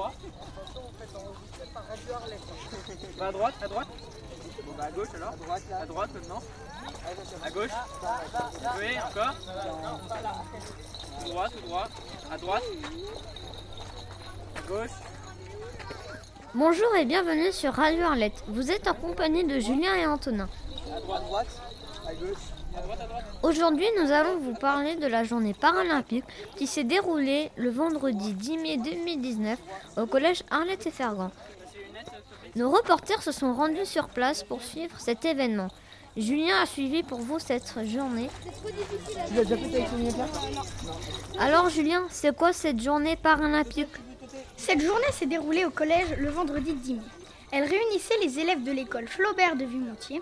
droit. Va à droite, à droite. Bon bah à gauche alors. À droite maintenant. À gauche. Oui, encore. Tout droit, tout droit. À droite. À gauche. Bonjour et bienvenue sur Radio Arlette. Vous êtes en compagnie de Julien et Antonin. À droite. À gauche. Aujourd'hui, nous allons vous parler de la journée paralympique qui s'est déroulée le vendredi 10 mai 2019 au collège Arlette et Fergan. Nos reporters se sont rendus sur place pour suivre cet événement. Julien a suivi pour vous cette journée. Alors Julien, c'est quoi cette journée paralympique? Cette journée s'est déroulée au collège le vendredi 10 mai. Elle réunissait les élèves de l'école Flaubert de Vimoutier,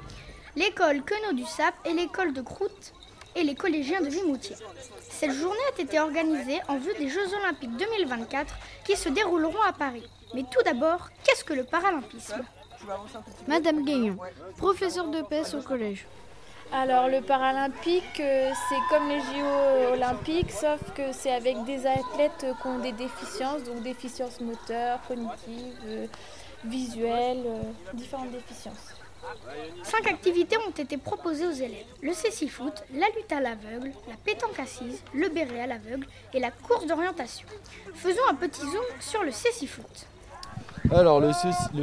l'école Queneau du Sap et l'école de Croûte et les collégiens de Vimoutier. Cette journée a été organisée en vue des Jeux Olympiques 2024 qui se dérouleront à Paris. Mais tout d'abord, qu'est-ce que le paralympisme? Madame Guignon, professeure de PS au collège. Alors le paralympique, euh, c'est comme les JO olympiques, sauf que c'est avec des athlètes qui ont des déficiences, donc déficiences moteurs, cognitives, euh, visuelles, euh, différentes déficiences. Cinq activités ont été proposées aux élèves. Le cécifoot, la lutte à l'aveugle, la pétanque assise, le béret à l'aveugle et la course d'orientation. Faisons un petit zoom sur le cécifoot. Alors, le,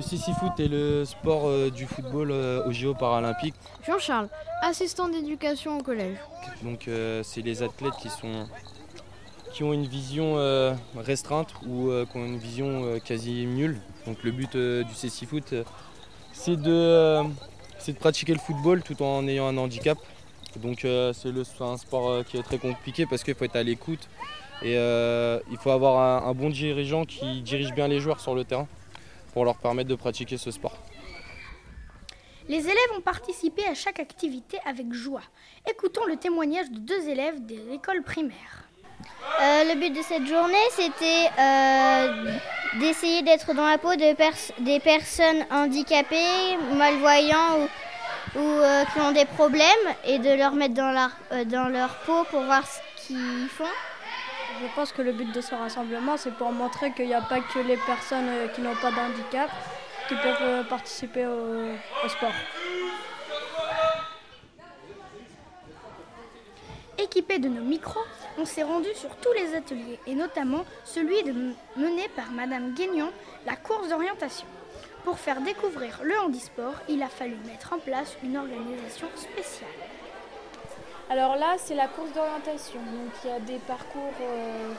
six-foot est le sport euh, du football euh, aux JO paralympiques. Jean-Charles, assistant d'éducation au collège. Donc, euh, c'est les athlètes qui, sont, qui ont une vision euh, restreinte ou euh, qui ont une vision euh, quasi nulle. Donc, le but euh, du euh, c'est de, euh, c'est de pratiquer le football tout en ayant un handicap. Donc, euh, c'est un sport euh, qui est très compliqué parce qu'il faut être à l'écoute et euh, il faut avoir un- un bon dirigeant qui dirige bien les joueurs sur le terrain pour leur permettre de pratiquer ce sport. Les élèves ont participé à chaque activité avec joie. Écoutons le témoignage de deux élèves des écoles primaires. Euh, le but de cette journée, c'était euh, d'essayer d'être dans la peau des personnes handicapées, malvoyants ou, euh, qui ont des problèmes et de leur mettre dans leur, euh, dans leur peau pour voir ce qu'ils font. Je pense que le but de ce rassemblement, c'est pour montrer qu'il n'y a pas que les personnes euh, qui n'ont pas de handicap qui peuvent participer au sport. Équipés de nos micros, on s'est rendu sur tous les ateliers et notamment celui mené par Madame Guignon, la course d'orientation. Pour faire découvrir le handisport, il a fallu mettre en place une organisation spéciale. Alors là, c'est la course d'orientation. Donc il y a des parcours euh,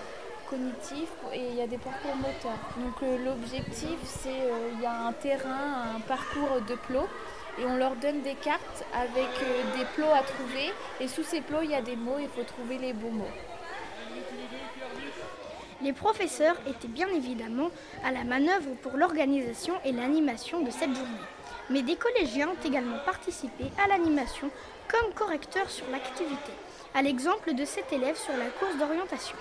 cognitifs et il y a des parcours moteurs. Donc l'objectif, c'est euh, il y a un terrain, un parcours de plots et on leur donne des cartes avec euh, des plots à trouver et sous ces plots, il y a des mots, il faut trouver les bons mots. Les professeurs étaient bien évidemment à la manœuvre pour l'organisation et l'animation de cette journée. Mais des collégiens ont également participé à l'animation comme correcteurs sur l'activité, à l'exemple de cet élève sur la course d'orientation.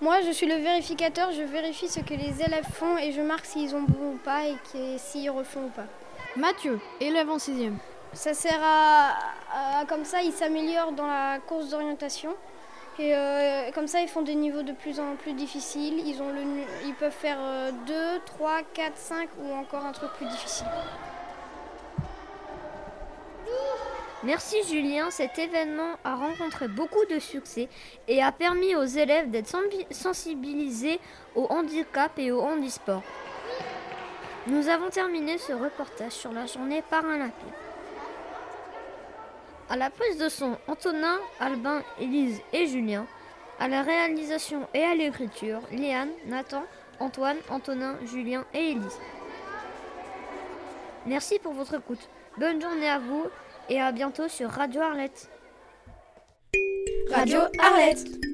Moi, je suis le vérificateur, je vérifie ce que les élèves font et je marque s'ils ont bon ou pas et s'ils refont ou pas. Mathieu, élève en sixième. Ça sert à, à- comme ça, ils s'améliorent dans la course d'orientation. Et euh, comme ça, ils font des niveaux de plus en plus difficiles. Ils, ont le, nu- ils peuvent faire 2, 3, 4, 5 ou encore un truc plus difficile. Merci Julien, cet événement a rencontré beaucoup de succès et a permis aux élèves d'être sensibilisés au handicap et au handisport. Nous avons terminé ce reportage sur la journée paralympique. À la prise de son, Antonin, Albin, Élise et Julien. À la réalisation et à l'écriture, Léane, Nathan, Antoine, Antonin, Julien et Élise. Merci pour votre écoute. Bonne journée à vous et à bientôt sur Radio Arlette. Radio Arlette